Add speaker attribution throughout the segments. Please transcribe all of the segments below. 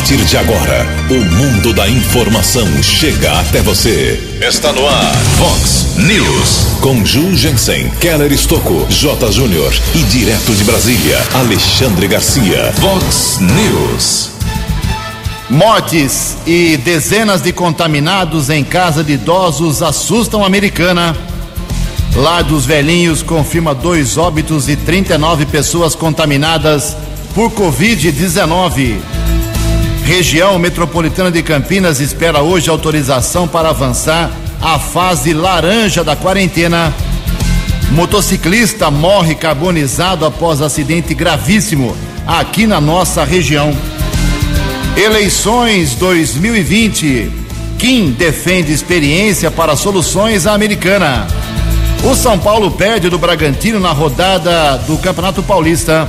Speaker 1: partir de agora, o mundo da informação chega até você. Está no ar, Fox News. Com Ju Jensen, Keller Estocco, J. Júnior e direto de Brasília, Alexandre Garcia. Fox News.
Speaker 2: Mortes e dezenas de contaminados em casa de idosos assustam a americana. Lar dos Velhinhos confirma dois óbitos e 39 pessoas contaminadas por Covid-19. Região metropolitana de Campinas espera hoje autorização para avançar a fase laranja da quarentena. Motociclista morre carbonizado após acidente gravíssimo aqui na nossa região. Eleições 2020. Kim defende experiência para soluções americana. O São Paulo perde do Bragantino na rodada do Campeonato Paulista.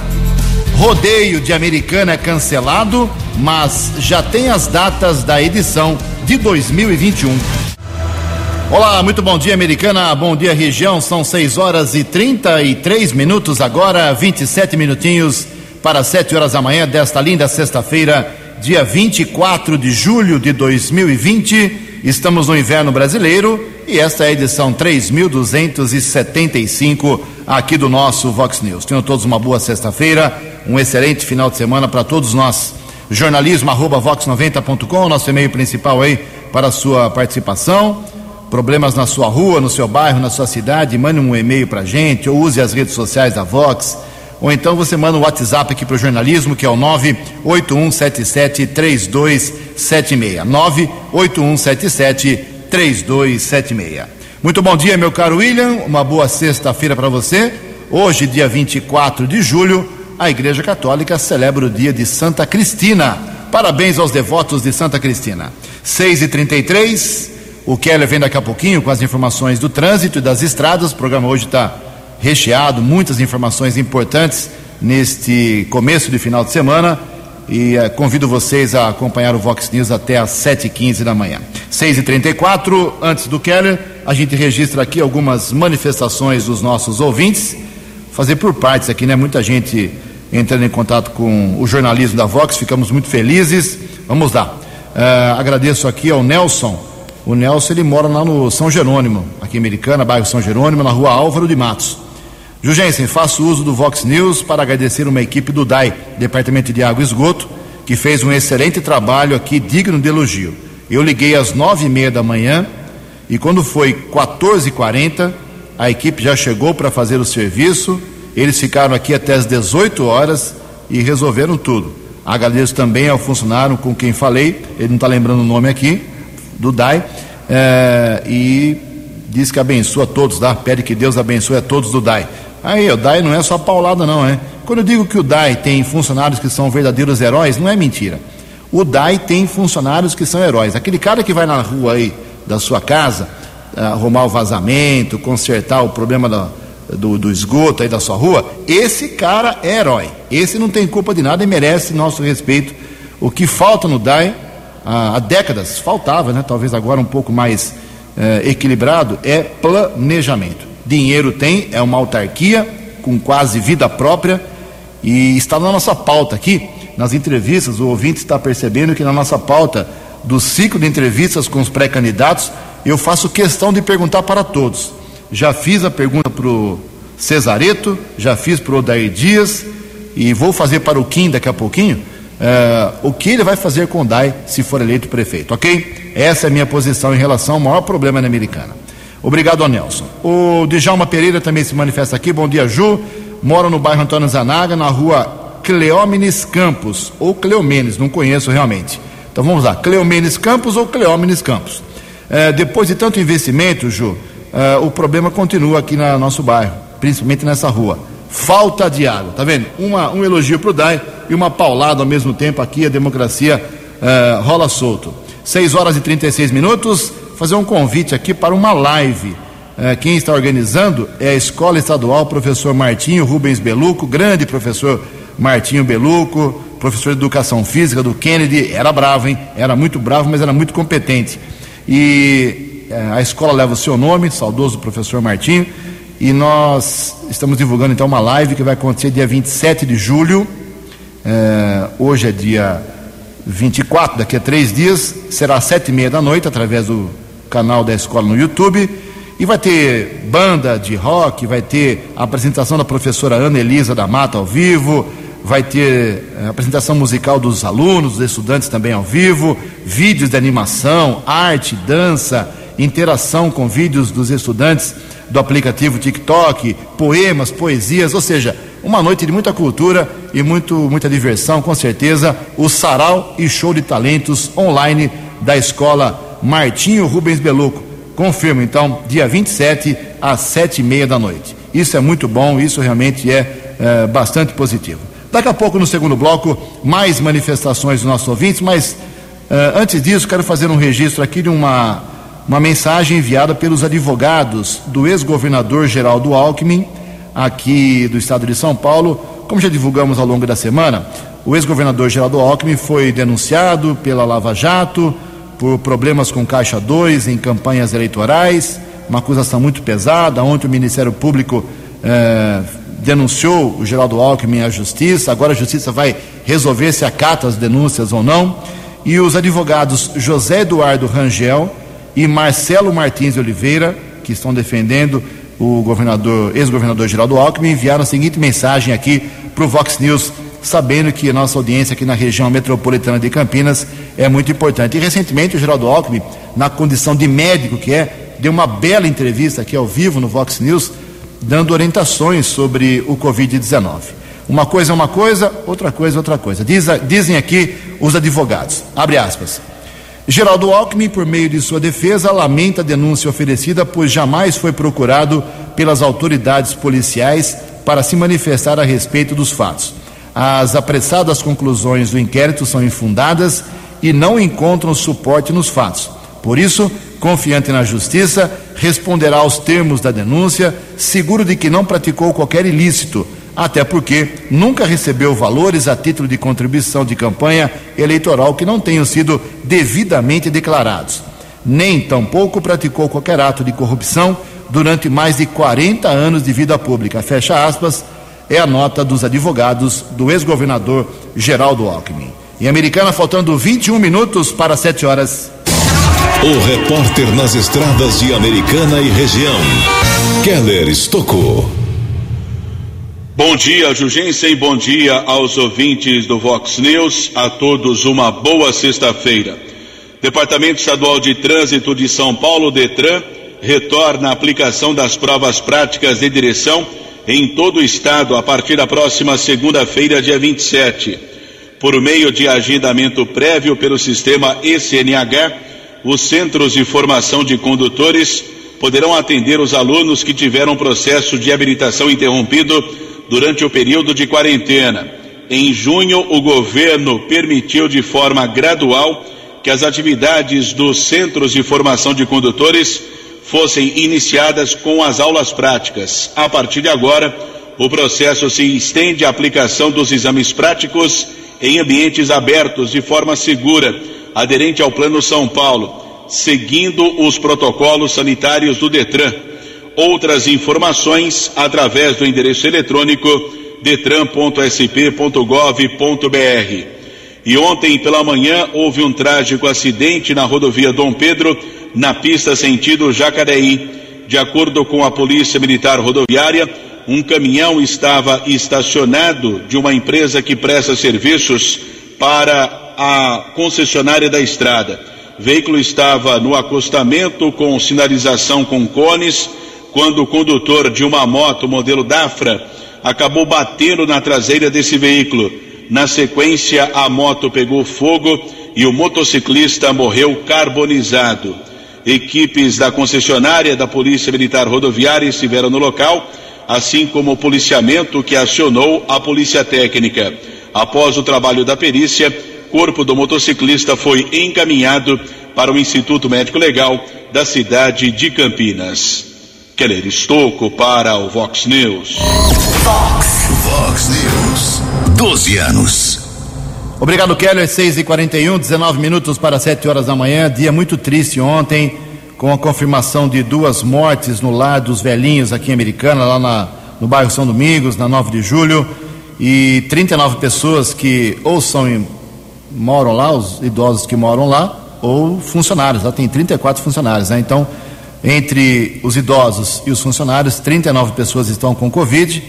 Speaker 2: Rodeio de Americana é cancelado, mas já tem as datas da edição de 2021. Olá, muito bom dia, Americana. Bom dia, região. São 6 horas e 33 minutos agora, 27 minutinhos para 7 horas da manhã desta linda sexta-feira, dia 24 de julho de 2020. Estamos no inverno brasileiro e esta é a edição 3275 aqui do nosso Vox News. Tenham todos uma boa sexta-feira, um excelente final de semana para todos nós. Jornalismo arroba vox90.com, nosso e-mail principal aí para a sua participação. Problemas na sua rua, no seu bairro, na sua cidade, mande um e-mail para a gente ou use as redes sociais da Vox. Ou então você manda um WhatsApp aqui para o jornalismo, que é o 981773276. 981773276. Muito bom dia, meu caro William. Uma boa sexta-feira para você. Hoje, dia 24 de julho, a Igreja Católica celebra o dia de Santa Cristina. Parabéns aos devotos de Santa Cristina. 6h33, o Keller vem daqui a pouquinho com as informações do trânsito e das estradas. O programa hoje está recheado, muitas informações importantes neste começo de final de semana. E eh, convido vocês a acompanhar o Vox News até às 7h15 da manhã. 6h34, antes do Keller, a gente registra aqui algumas manifestações dos nossos ouvintes. Fazer por partes aqui, né? Muita gente entrando em contato com o jornalismo da Vox, ficamos muito felizes. Vamos lá. Uh, agradeço aqui ao Nelson. O Nelson ele mora lá no São Jerônimo, aqui em Americana, bairro São Jerônimo, na rua Álvaro de Matos. Jugensen, faço uso do Vox News para agradecer uma equipe do DAI, Departamento de Água e Esgoto, que fez um excelente trabalho aqui, digno de elogio. Eu liguei às nove e meia da manhã e quando foi 14h40, a equipe já chegou para fazer o serviço. Eles ficaram aqui até as 18 horas e resolveram tudo. Agradeço também ao funcionário com quem falei, ele não está lembrando o nome aqui, do DAI, é, e diz que abençoa todos, tá? pede que Deus abençoe a todos do DAI. Aí, o DAI não é só paulada, não, é? Quando eu digo que o DAI tem funcionários que são verdadeiros heróis, não é mentira. O DAI tem funcionários que são heróis. Aquele cara que vai na rua aí da sua casa, arrumar o vazamento, consertar o problema da, do, do, esgoto aí da sua rua, esse cara é herói. Esse não tem culpa de nada e merece nosso respeito. O que falta no DAI, há, há décadas, faltava, né? talvez agora um pouco mais eh, equilibrado, é planejamento. Dinheiro tem, é uma autarquia com quase vida própria e está na nossa pauta aqui, nas entrevistas, o ouvinte está percebendo que na nossa pauta do ciclo de entrevistas com os pré-candidatos, eu faço questão de perguntar para todos. Já fiz a pergunta para o Cesareto, já fiz para o Odair Dias e vou fazer para o Kim daqui a pouquinho. Uh, o que ele vai fazer com o DAI se for eleito prefeito, ok? Essa é a minha posição em relação ao maior problema na Americana. Obrigado, Nelson. O Djalma Pereira também se manifesta aqui. Bom dia, Ju. Moro no bairro Antônio Zanaga, na rua Cleómenes Campos, ou Cleomenes, não conheço realmente. Então vamos lá, Cleomenes Campos ou Cleómenes Campos. É, depois de tanto investimento, Ju, é, o problema continua aqui no nosso bairro, principalmente nessa rua. Falta de água, tá vendo? Uma, um elogio para o DAI e uma paulada ao mesmo tempo aqui, a democracia é, rola solto. 6 horas e 36 minutos fazer um convite aqui para uma live. É, quem está organizando é a Escola Estadual Professor Martinho Rubens Beluco, grande professor Martinho Beluco, professor de Educação Física do Kennedy, era bravo, hein? Era muito bravo, mas era muito competente. E é, a escola leva o seu nome, saudoso professor Martinho, e nós estamos divulgando então uma live que vai acontecer dia 27 de julho. É, hoje é dia 24, daqui a três dias, será às sete e meia da noite, através do canal da escola no YouTube. E vai ter banda de rock, vai ter a apresentação da professora Ana Elisa da Mata ao vivo, vai ter eh, apresentação musical dos alunos, dos estudantes também ao vivo, vídeos de animação, arte, dança, interação com vídeos dos estudantes do aplicativo TikTok, poemas, poesias, ou seja, uma noite de muita cultura e muito, muita diversão, com certeza. O Sarau e Show de Talentos online da escola Martinho Rubens Beluco. Confirmo, então, dia 27 às sete e meia da noite. Isso é muito bom, isso realmente é, é bastante positivo. Daqui a pouco, no segundo bloco, mais manifestações dos nossos ouvintes, mas é, antes disso, quero fazer um registro aqui de uma, uma mensagem enviada pelos advogados do ex-governador Geraldo Alckmin, aqui do estado de São Paulo. Como já divulgamos ao longo da semana, o ex-governador Geraldo Alckmin foi denunciado pela Lava Jato por problemas com Caixa 2 em campanhas eleitorais, uma acusação muito pesada. Ontem o Ministério Público eh, denunciou o Geraldo Alckmin à Justiça, agora a Justiça vai resolver se acata as denúncias ou não. E os advogados José Eduardo Rangel e Marcelo Martins de Oliveira, que estão defendendo o governador, ex-governador Geraldo Alckmin, enviaram a seguinte mensagem aqui para o Vox News sabendo que a nossa audiência aqui na região metropolitana de Campinas é muito importante. E recentemente o Geraldo Alckmin, na condição de médico que é, deu uma bela entrevista aqui ao vivo no Vox News, dando orientações sobre o Covid-19. Uma coisa é uma coisa, outra coisa é outra coisa. Diz, dizem aqui os advogados, abre aspas. Geraldo Alckmin, por meio de sua defesa, lamenta a denúncia oferecida, pois jamais foi procurado pelas autoridades policiais para se manifestar a respeito dos fatos. As apressadas conclusões do inquérito são infundadas e não encontram suporte nos fatos. Por isso, confiante na justiça, responderá aos termos da denúncia, seguro de que não praticou qualquer ilícito, até porque nunca recebeu valores a título de contribuição de campanha eleitoral que não tenham sido devidamente declarados. Nem tampouco praticou qualquer ato de corrupção durante mais de 40 anos de vida pública. Fecha aspas é a nota dos advogados do ex-governador Geraldo Alckmin. Em Americana, faltando 21 minutos para 7 horas.
Speaker 1: O repórter nas estradas de Americana e região, Keller Estocou.
Speaker 3: Bom dia, Jugensen, bom dia aos ouvintes do Vox News, a todos uma boa sexta-feira. Departamento Estadual de Trânsito de São Paulo, Detran, retorna a aplicação das provas práticas de direção em todo o estado a partir da próxima segunda-feira, dia 27. Por meio de agendamento prévio pelo sistema ECNH, os centros de formação de condutores poderão atender os alunos que tiveram processo de habilitação interrompido durante o período de quarentena. Em junho, o governo permitiu de forma gradual que as atividades dos centros de formação de condutores fossem iniciadas com as aulas práticas. A partir de agora, o processo se estende à aplicação dos exames práticos em ambientes abertos de forma segura, aderente ao Plano São Paulo, seguindo os protocolos sanitários do Detran. Outras informações através do endereço eletrônico detran.sp.gov.br. E ontem pela manhã houve um trágico acidente na rodovia Dom Pedro, na pista sentido Jacareí. De acordo com a Polícia Militar Rodoviária, um caminhão estava estacionado de uma empresa que presta serviços para a concessionária da estrada. O veículo estava no acostamento com sinalização com cones, quando o condutor de uma moto modelo Dafra acabou batendo na traseira desse veículo. Na sequência, a moto pegou fogo e o motociclista morreu carbonizado. Equipes da concessionária da Polícia Militar Rodoviária estiveram no local, assim como o policiamento que acionou a Polícia Técnica. Após o trabalho da perícia, corpo do motociclista foi encaminhado para o Instituto Médico Legal da cidade de Campinas. Keller Estocco para o Vox News.
Speaker 1: Vox, Vox News. 12 anos.
Speaker 2: Obrigado, Keller. 6 e 41 19 minutos para 7 horas da manhã. Dia muito triste ontem, com a confirmação de duas mortes no lar dos velhinhos aqui em Americana, lá na, no bairro São Domingos, na 9 de julho. E 39 pessoas que ou são moram lá, os idosos que moram lá, ou funcionários. Lá tem 34 funcionários, né? Então, entre os idosos e os funcionários, 39 pessoas estão com Covid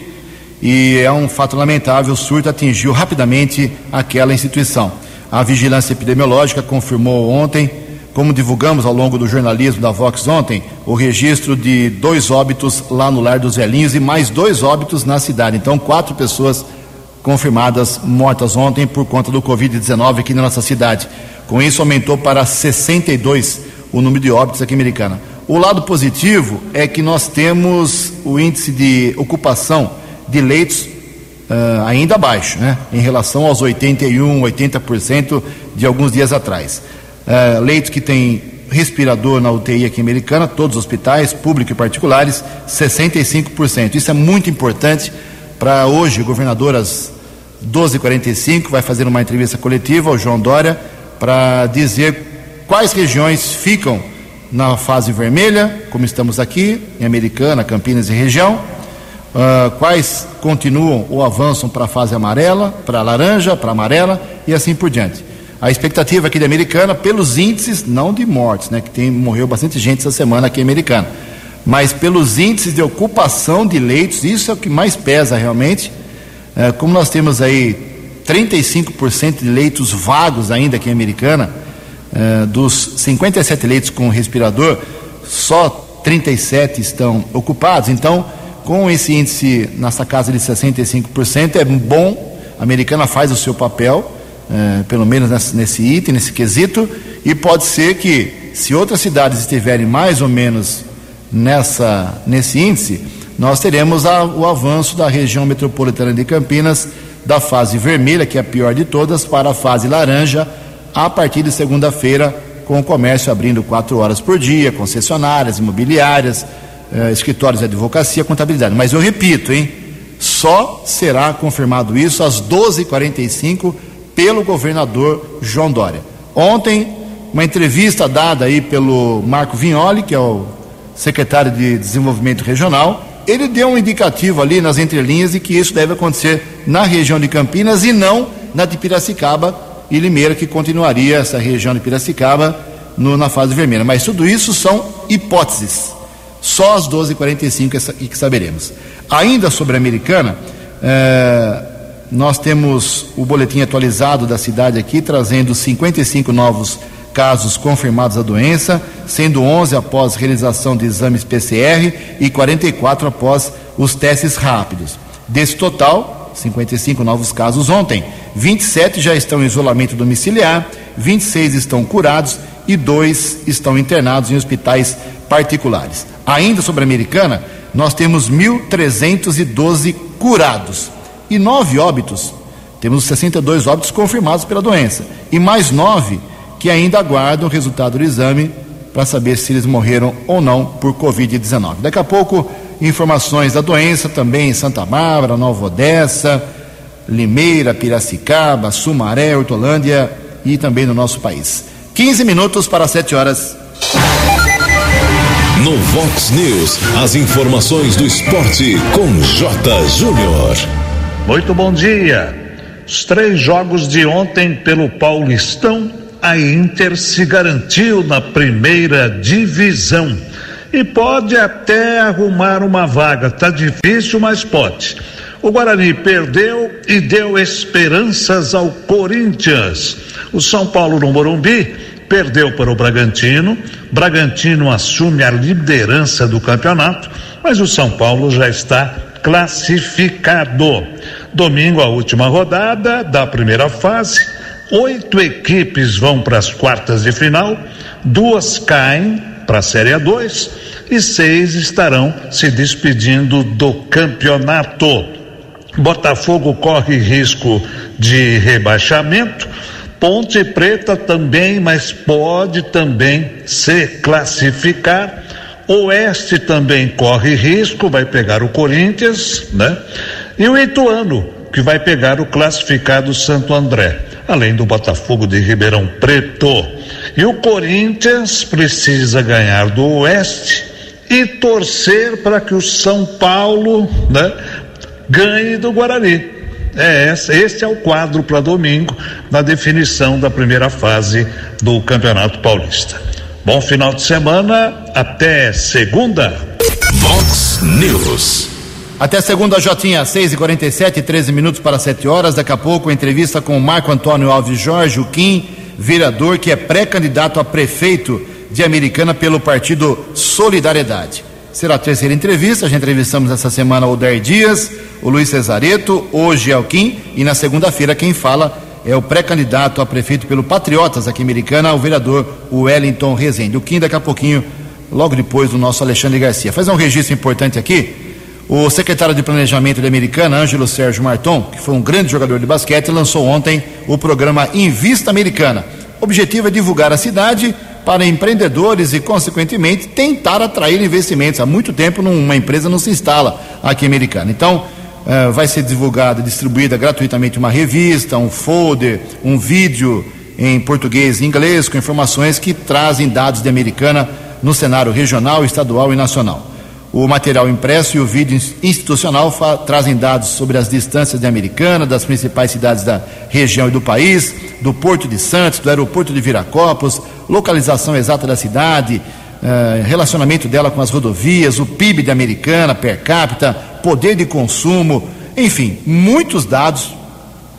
Speaker 2: e é um fato lamentável, o surto atingiu rapidamente aquela instituição. A vigilância epidemiológica confirmou ontem, como divulgamos ao longo do jornalismo da Vox ontem, o registro de dois óbitos lá no Lar dos Velhinhos e mais dois óbitos na cidade. Então, quatro pessoas confirmadas mortas ontem por conta do Covid-19 aqui na nossa cidade. Com isso, aumentou para 62 o número de óbitos aqui em Americana. O lado positivo é que nós temos o índice de ocupação de leitos uh, ainda baixo, né? Em relação aos 81, 80% de alguns dias atrás. Uh, leitos que tem respirador na UTI aqui Americana, todos os hospitais, públicos e particulares, 65%. Isso é muito importante para hoje, o governador às 12h45 vai fazer uma entrevista coletiva ao João Dória para dizer quais regiões ficam na fase vermelha, como estamos aqui, em Americana, Campinas e região, uh, quais continuam ou avançam para a fase amarela, para laranja, para amarela e assim por diante. A expectativa aqui de Americana, pelos índices, não de mortes, né, que tem, morreu bastante gente essa semana aqui em Americana, mas pelos índices de ocupação de leitos, isso é o que mais pesa realmente. Uh, como nós temos aí 35% de leitos vagos ainda aqui em Americana, eh, dos 57 leitos com respirador, só 37 estão ocupados. Então, com esse índice nessa casa de 65%, é bom, a americana faz o seu papel, eh, pelo menos nesse, nesse item, nesse quesito, e pode ser que, se outras cidades estiverem mais ou menos nessa, nesse índice, nós teremos a, o avanço da região metropolitana de Campinas da fase vermelha, que é a pior de todas, para a fase laranja, a partir de segunda-feira, com o comércio abrindo quatro horas por dia, concessionárias, imobiliárias, eh, escritórios de advocacia, contabilidade. Mas eu repito, hein? Só será confirmado isso às 12h45 pelo governador João Dória. Ontem, uma entrevista dada aí pelo Marco Vignoli, que é o secretário de Desenvolvimento Regional, ele deu um indicativo ali nas entrelinhas de que isso deve acontecer na região de Campinas e não na de Piracicaba, e Limeira, que continuaria essa região de Piracicaba no, na fase vermelha. Mas tudo isso são hipóteses. Só às 12h45 que, que saberemos. Ainda sobre a americana, eh, nós temos o boletim atualizado da cidade aqui, trazendo 55 novos casos confirmados da doença, sendo 11 após realização de exames PCR e 44 após os testes rápidos. Desse total, 55 novos casos ontem. 27 já estão em isolamento domiciliar, 26 estão curados e dois estão internados em hospitais particulares. Ainda sobre a americana, nós temos 1.312 curados e nove óbitos. Temos 62 óbitos confirmados pela doença e mais nove que ainda aguardam o resultado do exame para saber se eles morreram ou não por Covid-19. Daqui a pouco, informações da doença também em Santa Bárbara, Nova Odessa Limeira, Piracicaba, Sumaré, Hortolândia e também no nosso país. 15 minutos para 7 horas.
Speaker 1: No Vox News, as informações do esporte com J. Júnior.
Speaker 4: Muito bom dia. Os três jogos de ontem pelo Paulistão, a Inter se garantiu na primeira divisão e pode até arrumar uma vaga. Tá difícil, mas pode. O Guarani perdeu e deu esperanças ao Corinthians. O São Paulo no Morumbi perdeu para o Bragantino. Bragantino assume a liderança do campeonato, mas o São Paulo já está classificado. Domingo, a última rodada da primeira fase. Oito equipes vão para as quartas de final, duas caem para a Série A2 e seis estarão se despedindo do campeonato. Botafogo corre risco de rebaixamento. Ponte Preta também, mas pode também se classificar. Oeste também corre risco, vai pegar o Corinthians, né? E o Ituano, que vai pegar o classificado Santo André, além do Botafogo de Ribeirão Preto. E o Corinthians precisa ganhar do Oeste e torcer para que o São Paulo, né, ganhe do Guarani. É esse, é o quadro para domingo na definição da primeira fase do Campeonato Paulista. Bom final de semana, até segunda.
Speaker 1: Vox News.
Speaker 2: Até segunda, Jotinha, 6 e 47 13 minutos para 7 horas. Daqui a pouco, entrevista com o Marco Antônio Alves Jorge, o Kim, vereador que é pré-candidato a prefeito de Americana pelo partido Solidariedade. Será a terceira entrevista. Já entrevistamos essa semana o Odair Dias, o Luiz Cesareto, hoje é o Kim, e na segunda-feira quem fala é o pré-candidato a prefeito pelo Patriotas aqui em Americana, o vereador Wellington Rezende. O Kim daqui a pouquinho, logo depois do nosso Alexandre Garcia. Fazer um registro importante aqui. O secretário de Planejamento da Americana, Ângelo Sérgio Marton, que foi um grande jogador de basquete, lançou ontem o programa Invista Americana. O objetivo é divulgar a cidade para empreendedores e, consequentemente, tentar atrair investimentos. Há muito tempo uma empresa não se instala aqui em Americana. Então, uh, vai ser divulgada, distribuída gratuitamente uma revista, um folder, um vídeo em português e inglês com informações que trazem dados de Americana no cenário regional, estadual e nacional. O material impresso e o vídeo institucional trazem dados sobre as distâncias de Americana, das principais cidades da região e do país, do Porto de Santos, do aeroporto de Viracopos, localização exata da cidade, uh, relacionamento dela com as rodovias, o PIB de Americana per capita, poder de consumo, enfim, muitos dados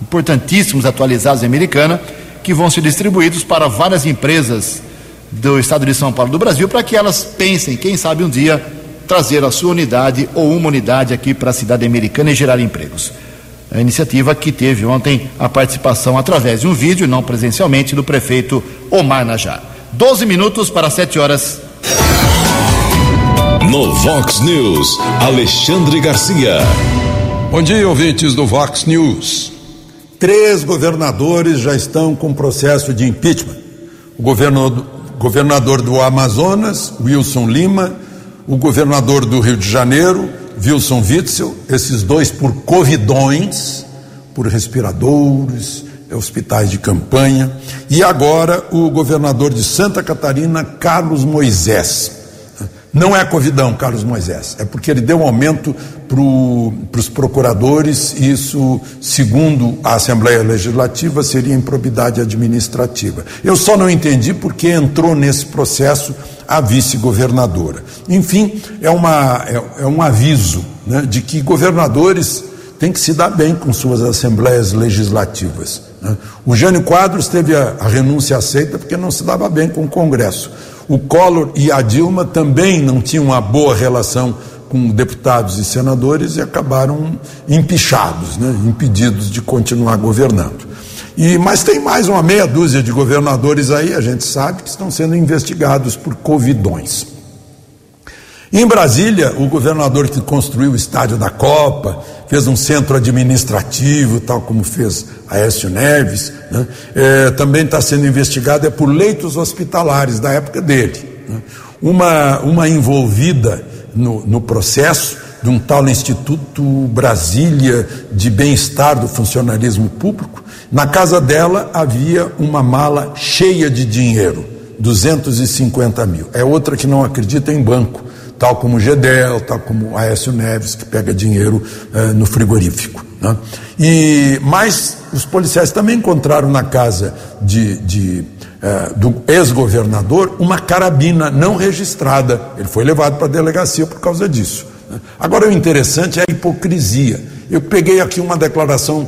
Speaker 2: importantíssimos atualizados em Americana que vão ser distribuídos para várias empresas do estado de São Paulo do Brasil para que elas pensem, quem sabe um dia trazer a sua unidade ou uma unidade aqui para a cidade americana e gerar empregos. A iniciativa que teve ontem a participação através de um vídeo, não presencialmente, do prefeito Omar Najar. 12 minutos para 7 horas.
Speaker 1: No Vox News, Alexandre Garcia.
Speaker 5: Bom dia, ouvintes do Vox News. Três governadores já estão com processo de impeachment. O governador do Amazonas, Wilson Lima, o governador do Rio de Janeiro, Wilson Witzel, esses dois por covidões, por respiradores, hospitais de campanha, e agora o governador de Santa Catarina, Carlos Moisés. Não é covidão, Carlos Moisés, é porque ele deu um aumento para os procuradores, e isso, segundo a Assembleia Legislativa, seria improbidade administrativa. Eu só não entendi porque entrou nesse processo a vice-governadora. Enfim, é, uma, é, é um aviso né, de que governadores têm que se dar bem com suas assembleias legislativas. Né? O Jânio Quadros teve a, a renúncia aceita porque não se dava bem com o Congresso. O Collor e a Dilma também não tinham uma boa relação com deputados e senadores e acabaram empichados, né, impedidos de continuar governando. E, mas tem mais uma meia dúzia de governadores aí, a gente sabe, que estão sendo investigados por covidões. Em Brasília, o governador que construiu o estádio da Copa, fez um centro administrativo, tal como fez Aécio Neves, né? é, também está sendo investigado é por leitos hospitalares da época dele. Né? Uma, uma envolvida no, no processo de um tal Instituto Brasília de Bem-Estar do Funcionalismo Público, na casa dela havia uma mala cheia de dinheiro, 250 mil. É outra que não acredita em banco, tal como o Gedel, tal como Aécio Neves, que pega dinheiro eh, no frigorífico. Né? E, mas os policiais também encontraram na casa de, de eh, do ex-governador uma carabina não registrada. Ele foi levado para a delegacia por causa disso. Né? Agora, o interessante é a hipocrisia. Eu peguei aqui uma declaração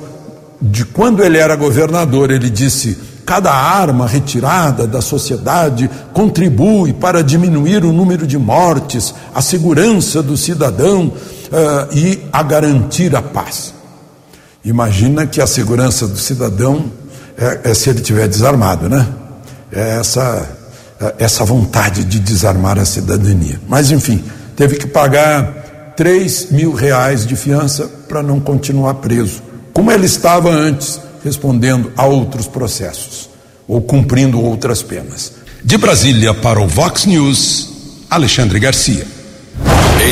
Speaker 5: de quando ele era governador, ele disse: cada arma retirada da sociedade contribui para diminuir o número de mortes, a segurança do cidadão uh, e a garantir a paz. Imagina que a segurança do cidadão é, é se ele tiver desarmado, né? É essa, é essa vontade de desarmar a cidadania. Mas, enfim, teve que pagar 3 mil reais de fiança para não continuar preso como ele estava antes, respondendo a outros processos ou cumprindo outras penas.
Speaker 1: De Brasília para o Vox News, Alexandre Garcia.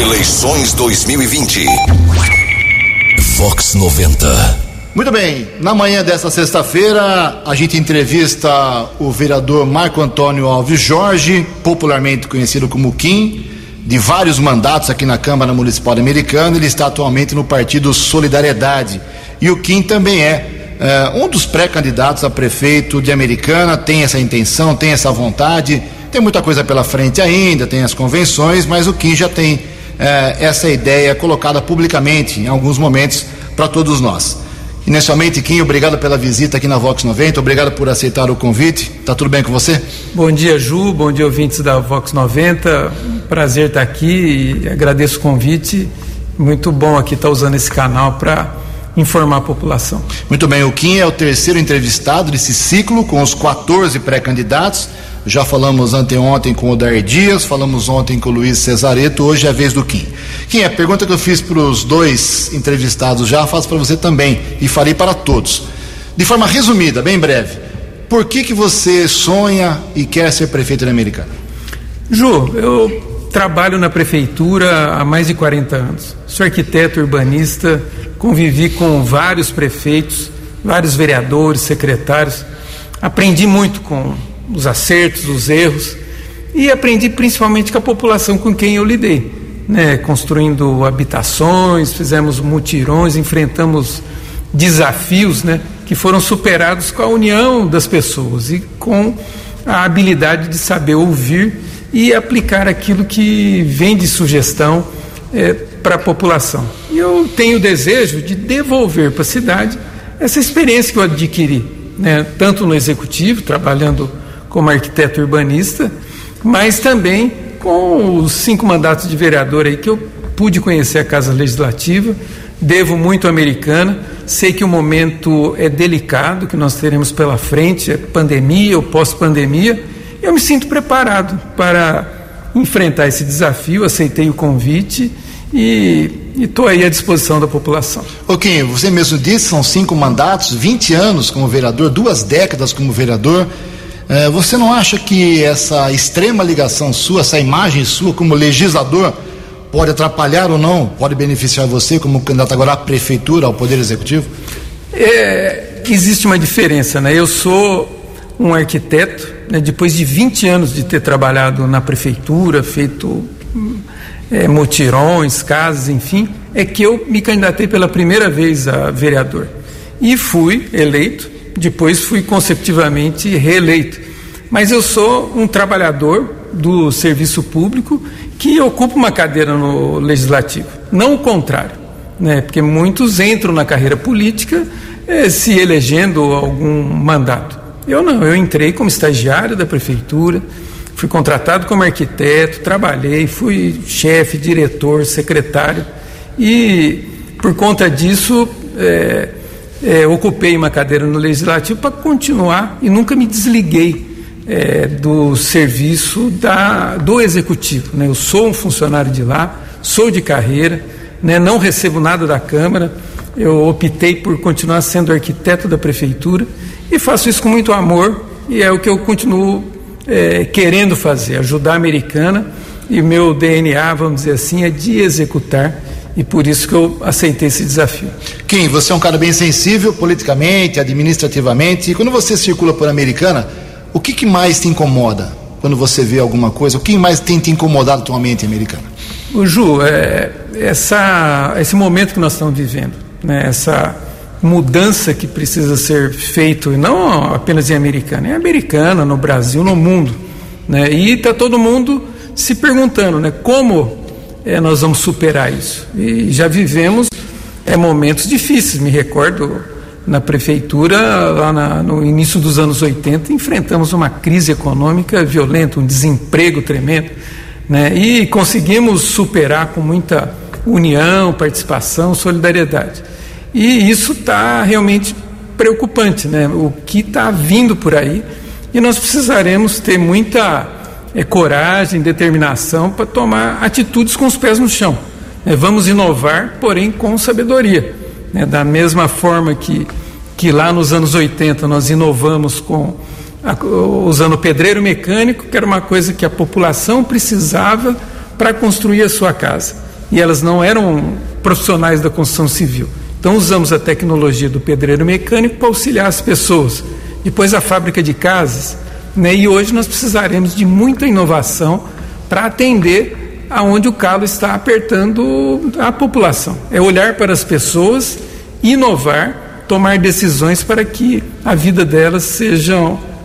Speaker 1: Eleições 2020. Vox 90.
Speaker 2: Muito bem, na manhã desta sexta-feira, a gente entrevista o vereador Marco Antônio Alves Jorge, popularmente conhecido como Kim, de vários mandatos aqui na Câmara Municipal Americana. Ele está atualmente no Partido Solidariedade E o Kim também é uh, um dos pré-candidatos a prefeito de Americana, tem essa intenção, tem essa vontade. Tem muita coisa pela frente ainda, tem as convenções, mas o Kim já tem uh, essa ideia colocada publicamente em alguns momentos para todos nós. Inicialmente, Kim, obrigado pela visita aqui na Vox 90, obrigado por aceitar o convite. Tá tudo bem com você?
Speaker 6: Bom dia, Ju, bom dia, ouvintes da Vox 90. Prazer estar aqui e agradeço o convite. Muito bom aqui estar usando esse canal para informar a população.
Speaker 2: Muito bem, o Kim é o terceiro entrevistado desse ciclo com os 14 pré-candidatos. Já falamos anteontem com o Dair Dias, falamos ontem com o Luiz Cesareto, hoje é a vez do Kim. Kim, a pergunta que eu fiz para os dois entrevistados já, faço para você também e falei para todos. De forma resumida, bem breve, por que, que você sonha e quer ser prefeito da Americana?
Speaker 6: Ju, eu trabalho na prefeitura há mais de 40 anos. Sou arquiteto urbanista, convivi com vários prefeitos, vários vereadores, secretários. Aprendi muito com os acertos, os erros, e aprendi principalmente com a população com quem eu lidei, né? construindo habitações, fizemos mutirões, enfrentamos desafios né? que foram superados com a união das pessoas e com a habilidade de saber ouvir e aplicar aquilo que vem de sugestão é, para a população. E eu tenho o desejo de devolver para a cidade essa experiência que eu adquiri, né? tanto no executivo, trabalhando como arquiteto urbanista, mas também com os cinco mandatos de vereador aí que eu pude conhecer a Casa Legislativa, devo muito à americana, sei que o momento é delicado que nós teremos pela frente, é pandemia ou pós-pandemia, eu me sinto preparado para enfrentar esse desafio, aceitei o convite e estou aí à disposição da população.
Speaker 2: Ok, você mesmo disse, são cinco mandatos, 20 anos como vereador, duas décadas como vereador. É, você não acha que essa extrema ligação sua, essa imagem sua como legislador, pode atrapalhar ou não, pode beneficiar você como candidato agora à prefeitura, ao Poder Executivo?
Speaker 6: É, existe uma diferença, né? Eu sou um arquiteto, né, depois de 20 anos de ter trabalhado na prefeitura, feito é, mutirões, casas, enfim, é que eu me candidatei pela primeira vez a vereador. E fui eleito depois fui consecutivamente reeleito. Mas eu sou um trabalhador do serviço público que ocupa uma cadeira no legislativo, não o contrário, né? Porque muitos entram na carreira política eh, se elegendo algum mandato. Eu não, eu entrei como estagiário da prefeitura, fui contratado como arquiteto, trabalhei, fui chefe, diretor, secretário e por conta disso eh, é, ocupei uma cadeira no Legislativo para continuar e nunca me desliguei é, do serviço da, do Executivo. Né? Eu sou um funcionário de lá, sou de carreira, né? não recebo nada da Câmara, eu optei por continuar sendo arquiteto da Prefeitura e faço isso com muito amor e é o que eu continuo é, querendo fazer, ajudar a americana e meu DNA, vamos dizer assim, é de executar e por isso que eu aceitei esse desafio.
Speaker 2: Kim, você é um cara bem sensível politicamente, administrativamente, e quando você circula por Americana, o que, que mais te incomoda quando você vê alguma coisa? O que mais tem te incomodado atualmente, Americana?
Speaker 6: O Ju, é, essa, esse momento que nós estamos vivendo, né, essa mudança que precisa ser feito, e não apenas em Americana, em Americana, no Brasil, no mundo. Né, e está todo mundo se perguntando né, como é, nós vamos superar isso. E já vivemos é, momentos difíceis. Me recordo na prefeitura, lá na, no início dos anos 80, enfrentamos uma crise econômica violenta, um desemprego tremendo. Né? E conseguimos superar com muita união, participação, solidariedade. E isso está realmente preocupante, né? o que está vindo por aí. E nós precisaremos ter muita é, coragem, determinação para tomar atitudes com os pés no chão. É, vamos inovar, porém com sabedoria. É, da mesma forma que, que lá nos anos 80 nós inovamos com a, usando pedreiro mecânico, que era uma coisa que a população precisava para construir a sua casa. E elas não eram profissionais da construção civil. Então usamos a tecnologia do pedreiro mecânico para auxiliar as pessoas. Depois a fábrica de casas né? E hoje nós precisaremos de muita inovação para atender aonde o calo está apertando a população. É olhar para as pessoas inovar, tomar decisões para que a vida delas seja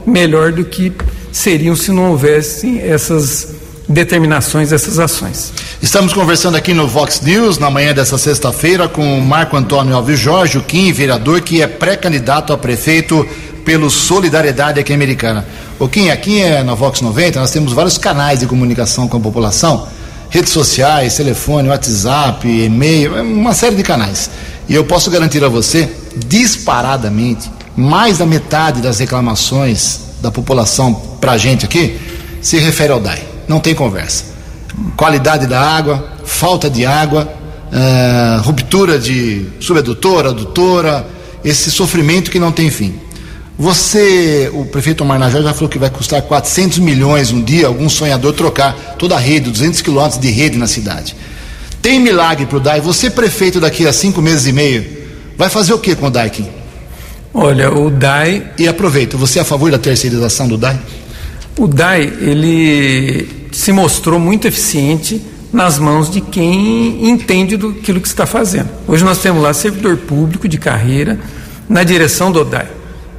Speaker 6: melhor do que seriam se não houvessem essas determinações, essas ações.
Speaker 2: Estamos conversando aqui no Vox News, na manhã dessa sexta-feira, com o Marco Antônio Alves Jorge, o Kim, vereador, que é pré-candidato a prefeito pelo Solidariedade aqui americana. O Kim, aqui é na Vox 90, nós temos vários canais de comunicação com a população, redes sociais, telefone, WhatsApp, e-mail, uma série de canais. E eu posso garantir a você, disparadamente, mais da metade das reclamações da população para a gente aqui se refere ao DAI. Não tem conversa. Qualidade da água, falta de água, uh, ruptura de subedutora, adutora, esse sofrimento que não tem fim. Você, o prefeito Marnajá já falou que vai custar 400 milhões um dia, algum sonhador trocar toda a rede, 200 quilômetros de rede na cidade. Tem milagre para o DAI? Você, prefeito, daqui a cinco meses e meio, vai fazer o que com o DAI, Kim?
Speaker 6: Olha, o DAI.
Speaker 2: E aproveita, você é a favor da terceirização do DAI?
Speaker 6: O DAI, ele se mostrou muito eficiente nas mãos de quem entende do que está fazendo. Hoje nós temos lá servidor público de carreira na direção do DAI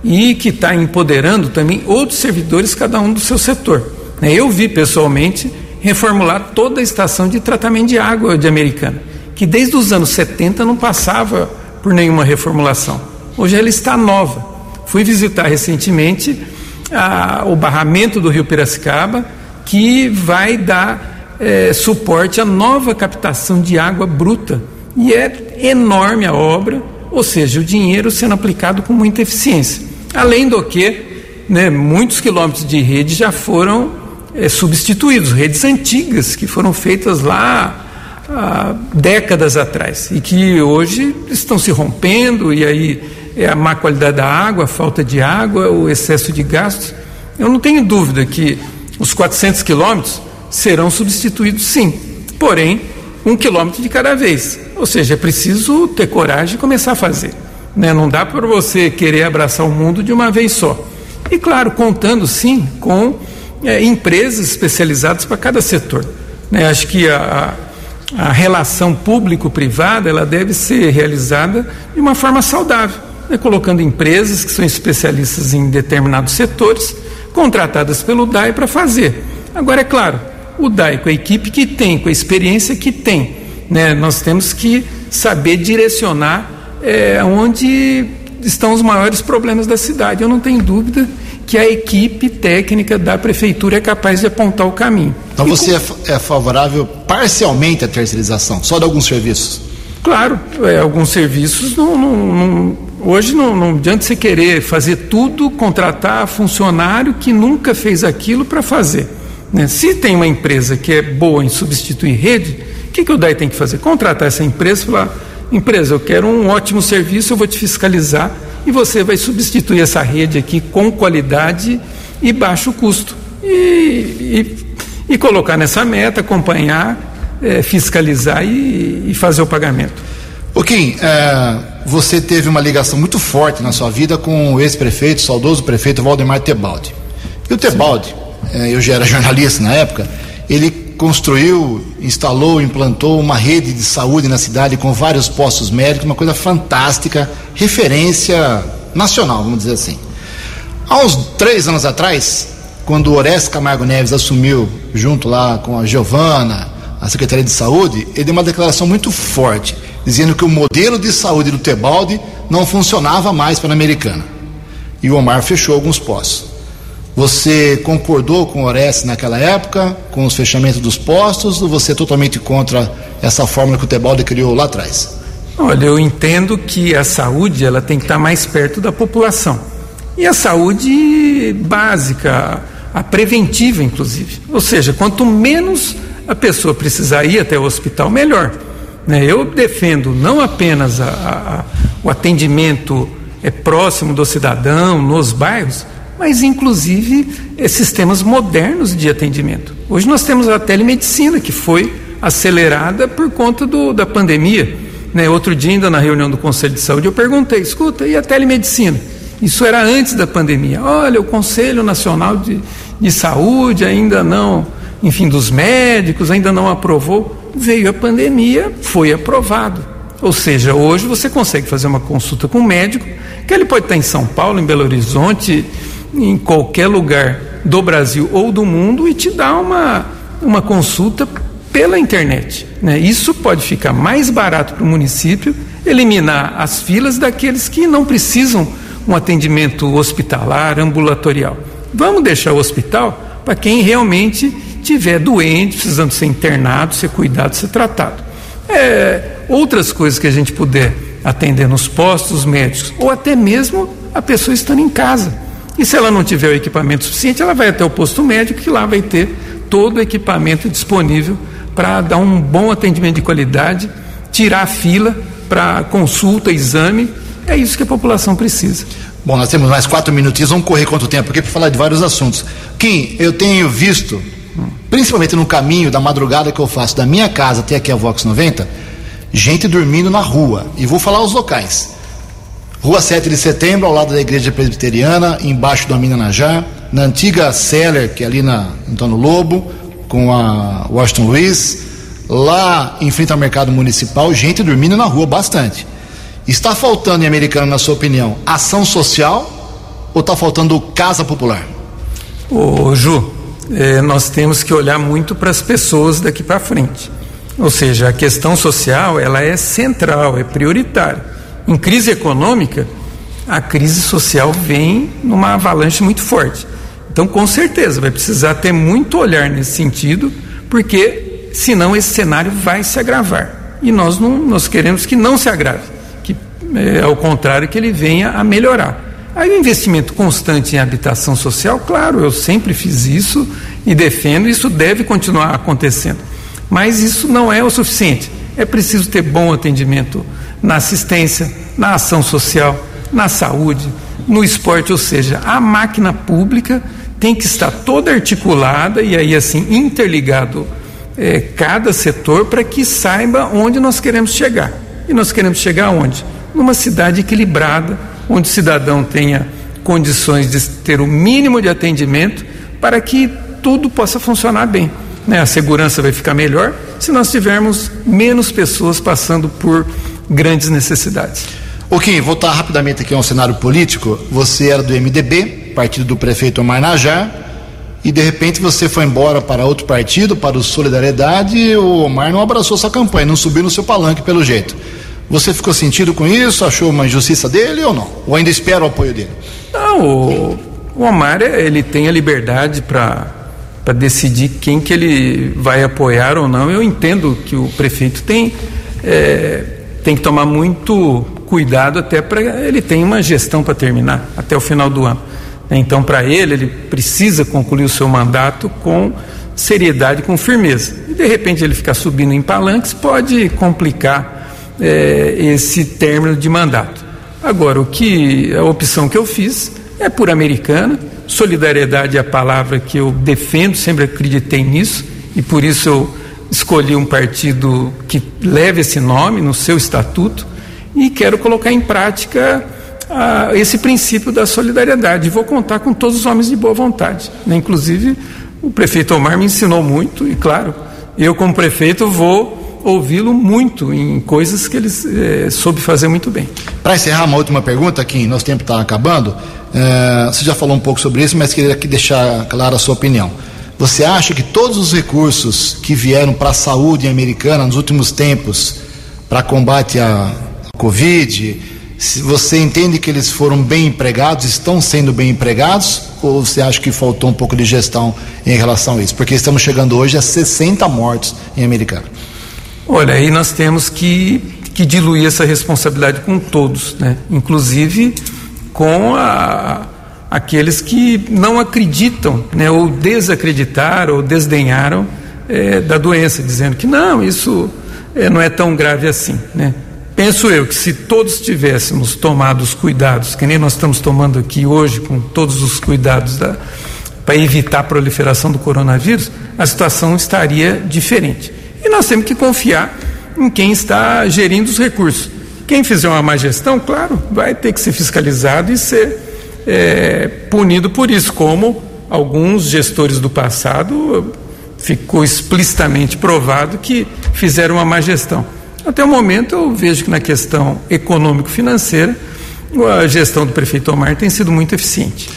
Speaker 6: e que está empoderando também outros servidores, cada um do seu setor. Né, eu vi pessoalmente reformular toda a estação de tratamento de água de Americana, que desde os anos 70 não passava por nenhuma reformulação. Hoje ela está nova. Fui visitar recentemente a, o barramento do Rio Piracicaba, que vai dar é, suporte à nova captação de água bruta. E é enorme a obra, ou seja, o dinheiro sendo aplicado com muita eficiência. Além do que, né, muitos quilômetros de rede já foram é, substituídos, redes antigas que foram feitas lá há décadas atrás e que hoje estão se rompendo e aí é a má qualidade da água, a falta de água, o excesso de gastos. Eu não tenho dúvida que os 400 quilômetros serão substituídos sim, porém, um quilômetro de cada vez. Ou seja, é preciso ter coragem e começar a fazer. Né? Não dá para você querer abraçar o mundo de uma vez só. E claro, contando sim com é, empresas especializadas para cada setor. Né? Acho que a, a relação público-privada ela deve ser realizada de uma forma saudável né, colocando empresas que são especialistas em determinados setores, contratadas pelo DAI para fazer. Agora, é claro, o DAI, com a equipe que tem, com a experiência que tem, né, nós temos que saber direcionar é, onde estão os maiores problemas da cidade. Eu não tenho dúvida que a equipe técnica da prefeitura é capaz de apontar o caminho.
Speaker 2: Então e você com... é favorável parcialmente à terceirização, só de alguns serviços?
Speaker 6: Claro, é, alguns serviços não, não, não, hoje não, não adianta você querer fazer tudo, contratar funcionário que nunca fez aquilo para fazer. Né? Se tem uma empresa que é boa em substituir rede, o que, que o DAI tem que fazer? Contratar essa empresa e falar, empresa, eu quero um ótimo serviço, eu vou te fiscalizar e você vai substituir essa rede aqui com qualidade e baixo custo. E, e, e colocar nessa meta, acompanhar é, fiscalizar e, e, fazer o pagamento.
Speaker 2: O Kim, é, você teve uma ligação muito forte na sua vida com o ex-prefeito, saudoso prefeito Valdemar Tebaldi. E o Tebaldi, é, eu já era jornalista na época, ele construiu, instalou, implantou uma rede de saúde na cidade com vários postos médicos, uma coisa fantástica, referência nacional, vamos dizer assim. Há uns três anos atrás, quando o Orestes Camargo Neves assumiu, junto lá com a Giovana, a Secretaria de Saúde, ele deu uma declaração muito forte, dizendo que o modelo de saúde do Tebaldi não funcionava mais para a americana. E o Omar fechou alguns postos. Você concordou com o Orestes naquela época, com os fechamentos dos postos, ou você é totalmente contra essa fórmula que o Tebaldi criou lá atrás?
Speaker 6: Olha, eu entendo que a saúde ela tem que estar mais perto da população. E a saúde básica, a preventiva, inclusive. Ou seja, quanto menos a pessoa precisar ir até o hospital, melhor. Né? Eu defendo não apenas a, a, o atendimento é, próximo do cidadão, nos bairros, mas inclusive é, sistemas modernos de atendimento. Hoje nós temos a telemedicina, que foi acelerada por conta do, da pandemia. Né? Outro dia, ainda na reunião do Conselho de Saúde, eu perguntei: escuta, e a telemedicina? Isso era antes da pandemia. Olha, o Conselho Nacional de, de Saúde ainda não enfim, dos médicos, ainda não aprovou. Veio a pandemia, foi aprovado. Ou seja, hoje você consegue fazer uma consulta com um médico, que ele pode estar em São Paulo, em Belo Horizonte, em qualquer lugar do Brasil ou do mundo e te dar uma, uma consulta pela internet. Né? Isso pode ficar mais barato para o município, eliminar as filas daqueles que não precisam um atendimento hospitalar, ambulatorial. Vamos deixar o hospital para quem realmente tiver doente, precisando ser internado, ser cuidado, ser tratado. É, outras coisas que a gente puder atender nos postos médicos, ou até mesmo a pessoa estando em casa. E se ela não tiver o equipamento suficiente, ela vai até o posto médico, que lá vai ter todo o equipamento disponível para dar um bom atendimento de qualidade, tirar a fila para consulta, exame. É isso que a população precisa.
Speaker 2: Bom, nós temos mais quatro minutinhos, vamos correr quanto tempo aqui para falar de vários assuntos. Kim, eu tenho visto, principalmente no caminho da madrugada que eu faço da minha casa até aqui a Vox 90, gente dormindo na rua. E vou falar os locais. Rua 7 de setembro, ao lado da igreja presbiteriana, embaixo do Aminanajá, na antiga Seller, que é ali na Antônio Lobo, com a Washington Luiz, lá em frente ao mercado municipal, gente dormindo na rua bastante. Está faltando em americano, na sua opinião, ação social ou está faltando casa popular?
Speaker 6: Ô, Ju, eh, nós temos que olhar muito para as pessoas daqui para frente. Ou seja, a questão social ela é central, é prioritária. Em crise econômica, a crise social vem numa avalanche muito forte. Então, com certeza, vai precisar ter muito olhar nesse sentido, porque senão esse cenário vai se agravar. E nós não nós queremos que não se agrave, que é, ao contrário que ele venha a melhorar. Aí o investimento constante em habitação social, claro, eu sempre fiz isso e defendo, isso deve continuar acontecendo. Mas isso não é o suficiente. É preciso ter bom atendimento na assistência, na ação social, na saúde, no esporte, ou seja, a máquina pública tem que estar toda articulada e aí assim interligado é, cada setor para que saiba onde nós queremos chegar. E nós queremos chegar aonde? Numa cidade equilibrada, onde o cidadão tenha condições de ter o mínimo de atendimento para que tudo possa funcionar bem. Né? A segurança vai ficar melhor se nós tivermos menos pessoas passando por grandes necessidades.
Speaker 2: Ok, voltar rapidamente aqui ao cenário político. Você era do MDB, partido do prefeito Omar Najar, e de repente você foi embora para outro partido, para o Solidariedade, o Omar não abraçou sua campanha, não subiu no seu palanque pelo jeito. Você ficou sentido com isso? Achou uma injustiça dele ou não? Ou ainda espera o apoio dele?
Speaker 6: Não, o, o Omar ele tem a liberdade para para decidir quem que ele vai apoiar ou não. Eu entendo que o prefeito tem é, tem que tomar muito cuidado até para ele tem uma gestão para terminar até o final do ano. Então, para ele, ele precisa concluir o seu mandato com seriedade, com firmeza. E de repente ele ficar subindo em palanques pode complicar é, esse término de mandato. Agora, o que a opção que eu fiz é por americana. Solidariedade é a palavra que eu defendo, sempre acreditei nisso e por isso eu escolhi um partido que leve esse nome no seu estatuto e quero colocar em prática esse princípio da solidariedade. Vou contar com todos os homens de boa vontade. Né? Inclusive, o prefeito Omar me ensinou muito, e claro, eu, como prefeito, vou ouvi-lo muito em coisas que ele eh, soube fazer muito bem.
Speaker 2: Para encerrar, uma última pergunta, Kim, nosso tempo está acabando. Eh, você já falou um pouco sobre isso, mas queria aqui deixar clara a sua opinião. Você acha que todos os recursos que vieram para a saúde americana nos últimos tempos, para combate à Covid, se você entende que eles foram bem empregados, estão sendo bem empregados, ou você acha que faltou um pouco de gestão em relação a isso? Porque estamos chegando hoje a 60 mortos em Americana.
Speaker 6: Olha, aí nós temos que, que diluir essa responsabilidade com todos, né? inclusive com a, aqueles que não acreditam, né? ou desacreditaram, ou desdenharam é, da doença, dizendo que não, isso é, não é tão grave assim. Né? Penso eu que se todos tivéssemos tomado os cuidados, que nem nós estamos tomando aqui hoje, com todos os cuidados para evitar a proliferação do coronavírus, a situação estaria diferente. E nós temos que confiar em quem está gerindo os recursos. Quem fizer uma má gestão, claro, vai ter que ser fiscalizado e ser é, punido por isso, como alguns gestores do passado ficou explicitamente provado que fizeram uma má gestão. Até o momento eu vejo que na questão econômico-financeira a gestão do prefeito Omar tem sido muito eficiente.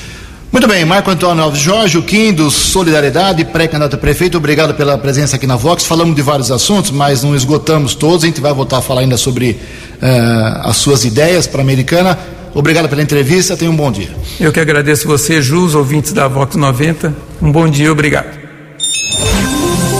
Speaker 2: Muito bem, Marco Antônio Alves Jorge, o Kim do Solidariedade, pré-candidato a prefeito, obrigado pela presença aqui na Vox. Falamos de vários assuntos, mas não esgotamos todos. A gente vai voltar a falar ainda sobre uh, as suas ideias para a Americana. Obrigado pela entrevista, tenha um bom dia.
Speaker 6: Eu que agradeço você, Jus, ouvintes da Vox 90. Um bom dia, obrigado.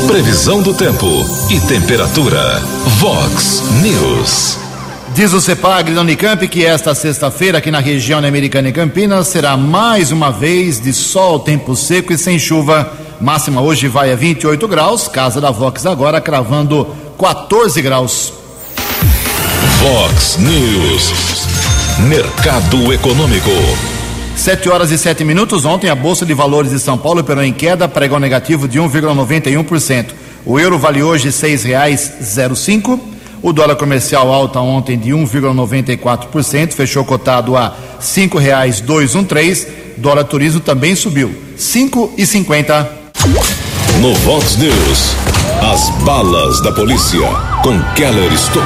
Speaker 1: Previsão do tempo e temperatura. Vox News.
Speaker 2: Diz o CEPAG da Unicamp que esta sexta-feira, aqui na região americana e Campinas, será mais uma vez de sol, tempo seco e sem chuva. Máxima hoje vai a 28 graus. Casa da Vox agora cravando 14 graus.
Speaker 1: Vox News. Mercado Econômico.
Speaker 2: Sete horas e sete minutos. Ontem a Bolsa de Valores de São Paulo operou em queda, pregou negativo de 1,91%. O euro vale hoje seis reais zero cinco. O dólar comercial alta ontem de 1,94%, fechou cotado a cinco reais dois um três. Dólar turismo também subiu, cinco e cinquenta.
Speaker 1: No Vox News, as balas da polícia com Keller Estocou.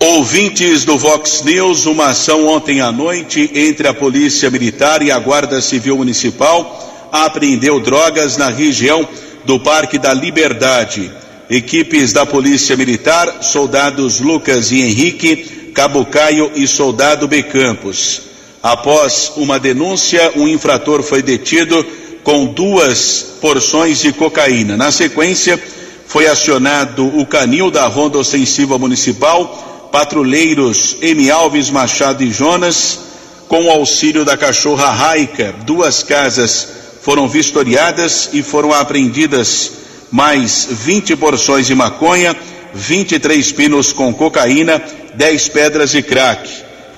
Speaker 3: Ouvintes do Vox News, uma ação ontem à noite entre a Polícia Militar e a Guarda Civil Municipal apreendeu drogas na região do Parque da Liberdade equipes da Polícia Militar, soldados Lucas e Henrique, Cabo Caio e soldado B. Campos. Após uma denúncia, um infrator foi detido com duas porções de cocaína. Na sequência, foi acionado o canil da Ronda Ostensiva Municipal, patrulheiros M. Alves Machado e Jonas, com o auxílio da cachorra Raica. Duas casas foram vistoriadas e foram apreendidas mais 20 porções de maconha, 23 pinos com cocaína, 10 pedras de crack.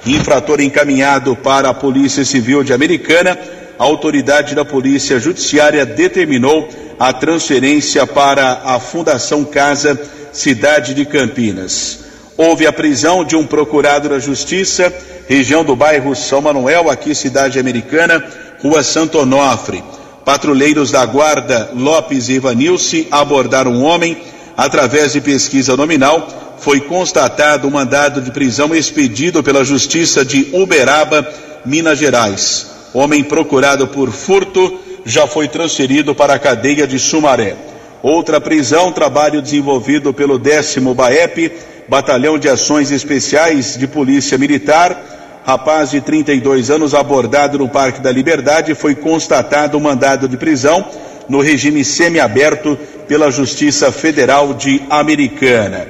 Speaker 3: Infrator encaminhado para a Polícia Civil de Americana, a autoridade da Polícia Judiciária determinou a transferência para a Fundação Casa Cidade de Campinas. Houve a prisão de um procurado da Justiça, região do bairro São Manuel, aqui cidade americana, rua Santo Onofre. Patrulheiros da Guarda Lopes e Ivanilce abordaram um homem. Através de pesquisa nominal, foi constatado um mandado de prisão expedido pela Justiça de Uberaba, Minas Gerais. Homem procurado por furto já foi transferido para a cadeia de Sumaré. Outra prisão, trabalho desenvolvido pelo décimo BAEP, Batalhão de Ações Especiais de Polícia Militar, rapaz de 32 anos abordado no Parque da Liberdade, foi constatado um mandado de prisão no regime semiaberto pela Justiça Federal de Americana.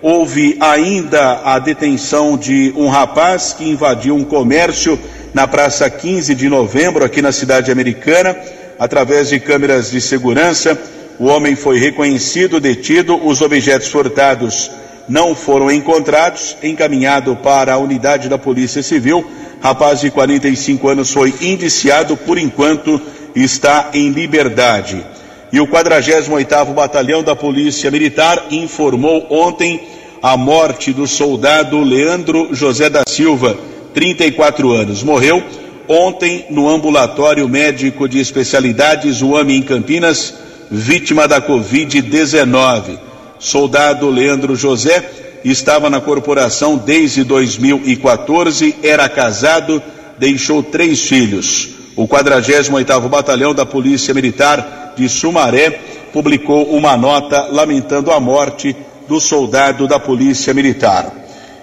Speaker 3: Houve ainda a detenção de um rapaz que invadiu um comércio na Praça 15 de Novembro, aqui na cidade americana, através de câmeras de segurança. O homem foi reconhecido, detido, os objetos furtados não foram encontrados, encaminhado para a unidade da Polícia Civil. Rapaz de 45 anos foi indiciado, por enquanto está em liberdade. E o 48º Batalhão da Polícia Militar informou ontem a morte do soldado Leandro José da Silva, 34 anos. Morreu ontem no ambulatório médico de especialidades UAMI em Campinas, vítima da Covid-19 soldado Leandro José, estava na corporação desde 2014, era casado, deixou três filhos. O 48º Batalhão da Polícia Militar de Sumaré publicou uma nota lamentando a morte do soldado da Polícia Militar.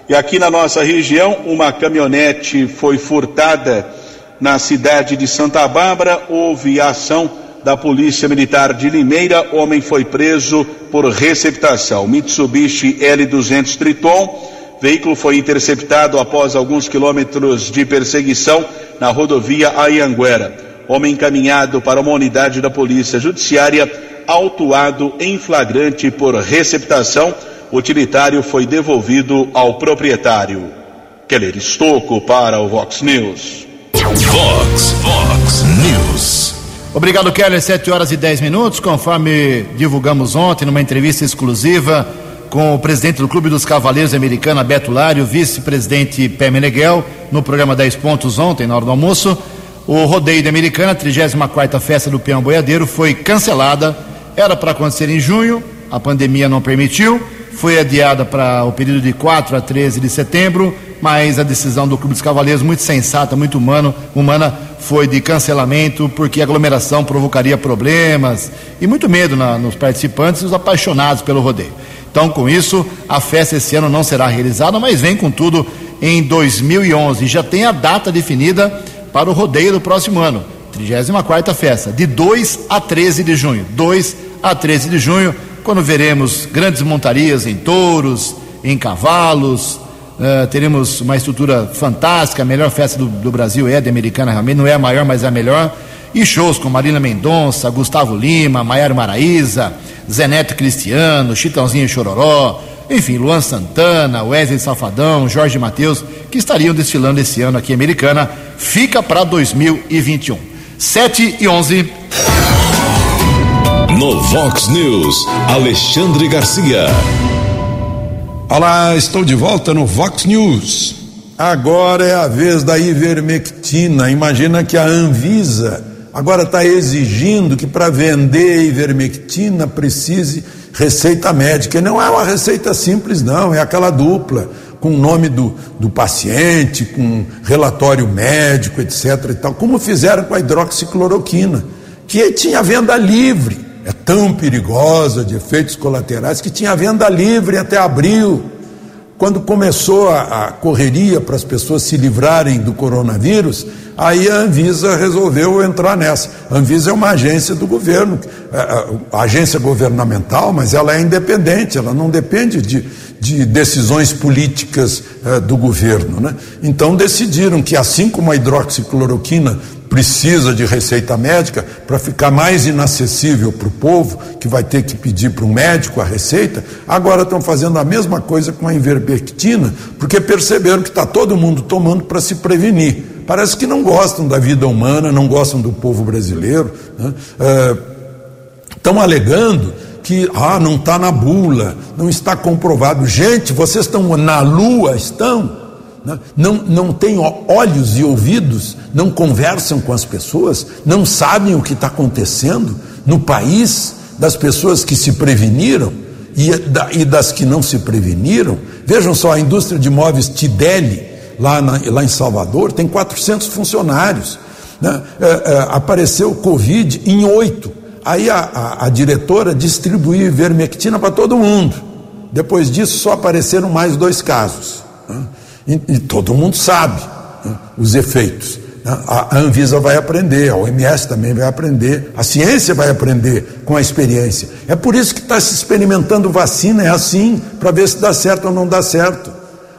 Speaker 3: E aqui na nossa região, uma caminhonete foi furtada na cidade de Santa Bárbara, houve ação da Polícia Militar de Limeira, homem foi preso por receptação. Mitsubishi L200 Triton, veículo foi interceptado após alguns quilômetros de perseguição na rodovia Ayanguera. Homem encaminhado para uma unidade da Polícia Judiciária, autuado em flagrante por receptação. O utilitário foi devolvido ao proprietário. Keller Estocco para o Vox News.
Speaker 1: Vox, Vox News.
Speaker 2: Obrigado, Keller. 7 horas e 10 minutos, conforme divulgamos ontem numa entrevista exclusiva com o presidente do Clube dos Cavaleiros Americana, Beto Lari, o vice-presidente Pé Meneghel, no programa 10 Pontos ontem, na hora do almoço. O rodeio de Americana, 34 Festa do Peão Boiadeiro, foi cancelada. Era para acontecer em junho, a pandemia não permitiu. foi adiada para o período de 4 a 13 de setembro, mas a decisão do Clube dos Cavaleiros, muito sensata, muito humano, humana, foi de cancelamento, porque a aglomeração provocaria problemas e muito medo na, nos participantes e os apaixonados pelo rodeio. Então, com isso, a festa esse ano não será realizada, mas vem com tudo em 2011. Já tem a data definida para o rodeio do próximo ano, 34 festa, de 2 a 13 de junho. 2 a 13 de junho, quando veremos grandes montarias em touros, em cavalos, uh, teremos uma estrutura fantástica, a melhor festa do, do Brasil é de Americana, realmente não é a maior, mas é a melhor. E shows com Marina Mendonça, Gustavo Lima, Maiara Maraíza, Zeneto Cristiano, Chitãozinho Chororó, enfim, Luan Santana, Wesley Safadão, Jorge Matheus, que estariam desfilando esse ano aqui em Americana, fica para 2021. 7 e 11.
Speaker 1: No Vox News, Alexandre Garcia.
Speaker 5: Olá, estou de volta no Vox News. Agora é a vez da ivermectina. Imagina que a Anvisa agora está exigindo que para vender ivermectina precise receita médica. E não é uma receita simples, não, é aquela dupla, com o nome do, do paciente, com relatório médico, etc. e tal, como fizeram com a hidroxicloroquina, que tinha venda livre é tão perigosa de efeitos colaterais que tinha venda livre até abril. Quando começou a, a correria para as pessoas se livrarem do coronavírus, aí a Anvisa resolveu entrar nessa. A Anvisa é uma agência do governo, é, é, agência governamental, mas ela é independente, ela não depende de, de decisões políticas é, do governo. Né? Então decidiram que, assim como a hidroxicloroquina precisa de receita médica para ficar mais inacessível para o povo, que vai ter que pedir para um médico a receita, agora estão fazendo a mesma coisa com a invermectina, porque perceberam que está todo mundo tomando para se prevenir. Parece que não gostam da vida humana, não gostam do povo brasileiro. Né? É, estão alegando que ah, não está na bula, não está comprovado. Gente, vocês estão na lua, estão? Não, não têm olhos e ouvidos, não conversam com as pessoas, não sabem o que está acontecendo no país, das pessoas que se preveniram e, das que não se preveniram. Vejam só, a indústria de móveis Tideli, lá, na, lá em Salvador, tem 400 funcionários. Né? É, é, apareceu Covid em oito. Aí a, a, a diretora distribuiu ivermectina para todo mundo. Depois disso, só apareceram mais dois casos. E, e todo mundo sabe né, os efeitos. Né? A, a Anvisa vai aprender, a OMS também vai aprender, a ciência vai aprender com a experiência. É por isso que está se experimentando vacina, é assim, para ver se dá certo ou não dá certo.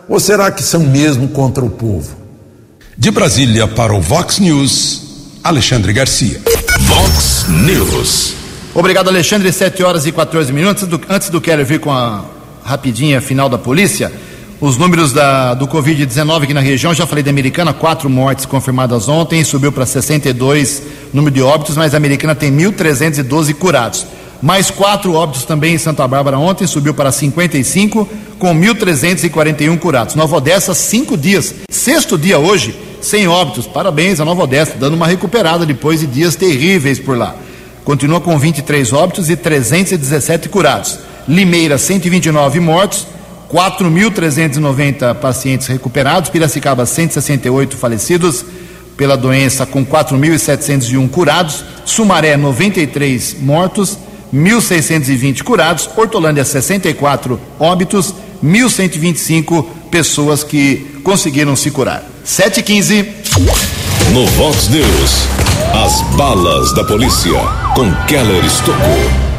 Speaker 5: Ou será que são mesmo contra o povo?
Speaker 1: De Brasília para o Vox News, Alexandre Garcia. Vox News.
Speaker 2: Obrigado, Alexandre. 7 horas e 14 minutos. Antes do, antes do Keller vir com a rapidinha final da polícia, os números da, do Covid-19 aqui na região, já falei da Americana, quatro mortes confirmadas ontem, subiu para 62 número de óbitos, mas a Americana tem 1.312 curados. Mais quatro óbitos também em Santa Bárbara ontem, subiu para 55, com 1.341 curados. Nova Odessa, cinco dias, sexto dia hoje, sem óbitos. Parabéns a Nova Odessa, dando uma recuperada depois de dias terríveis por lá. Continua com 23 óbitos e 317 curados. Limeira, 129 mortos. 4.390 pacientes recuperados, Piracicaba 168 falecidos pela doença com 4.701 curados, Sumaré 93 mortos, 1.620 curados, Hortolândia 64 óbitos, 1.125 pessoas que conseguiram se curar. 7h15.
Speaker 1: No Vox News, as balas da polícia com Keller Estocou.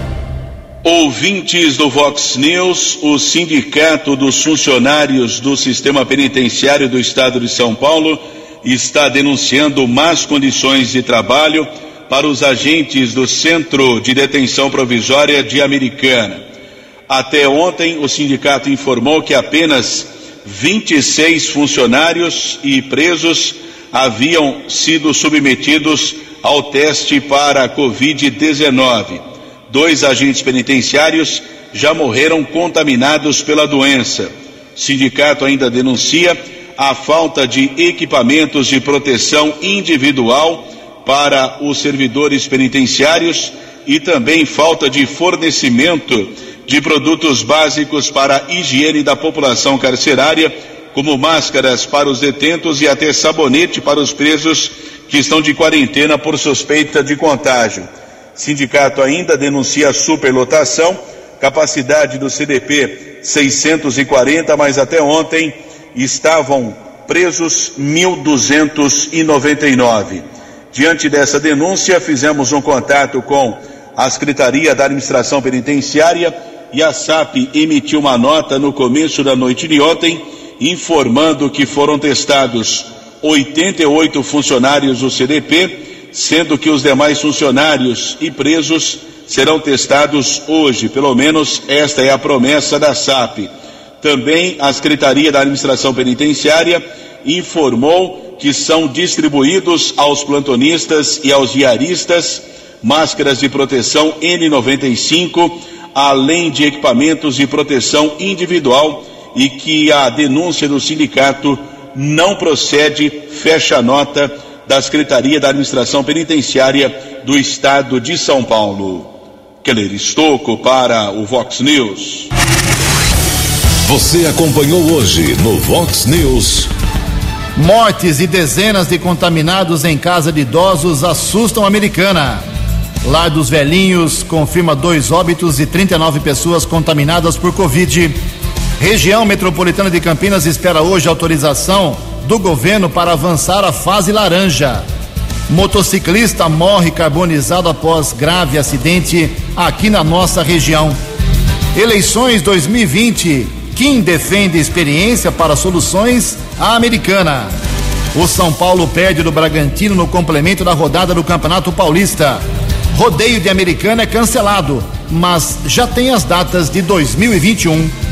Speaker 3: Ouvintes do Vox News, o Sindicato dos Funcionários do Sistema Penitenciário do Estado de São Paulo está denunciando más condições de trabalho para os agentes do Centro de Detenção Provisória de Americana. Até ontem, o sindicato informou que apenas 26 funcionários e presos haviam sido submetidos ao teste para a Covid-19 dois agentes penitenciários já morreram contaminados pela doença. O sindicato ainda denuncia a falta de equipamentos de proteção individual para os servidores penitenciários e também falta de fornecimento de produtos básicos para a higiene da população carcerária, como máscaras para os detentos e até sabonete para os presos que estão de quarentena por suspeita de contágio. Sindicato ainda denuncia superlotação, capacidade do CDP 640, mas até ontem estavam presos 1.299. Diante dessa denúncia, fizemos um contato com a Secretaria da Administração Penitenciária e a SAP emitiu uma nota no começo da noite de ontem informando que foram testados 88 funcionários do CDP, sendo que os demais funcionários e presos serão testados hoje, pelo menos esta é a promessa da SAP. Também a Secretaria da Administração Penitenciária informou que são distribuídos aos plantonistas e aos diaristas máscaras de proteção N95, além de equipamentos de proteção individual e que a denúncia do sindicato não procede, fecha a nota da Secretaria da Administração Penitenciária do Estado de São Paulo. Keller Estocco para o Vox News.
Speaker 1: Você acompanhou hoje no Vox News.
Speaker 2: Mortes e dezenas de contaminados em casa de idosos assustam a americana. Lar dos Velhinhos confirma dois óbitos e 39 pessoas contaminadas por Covid. Região Metropolitana de Campinas espera hoje autorização do governo para avançar a fase laranja. Motociclista morre carbonizado após grave acidente aqui na nossa região. Eleições 2020. Quem defende experiência para soluções? A americana. O São Paulo perde do Bragantino no complemento da rodada do Campeonato Paulista. Rodeio de Americana é cancelado, mas já tem as datas de 2021.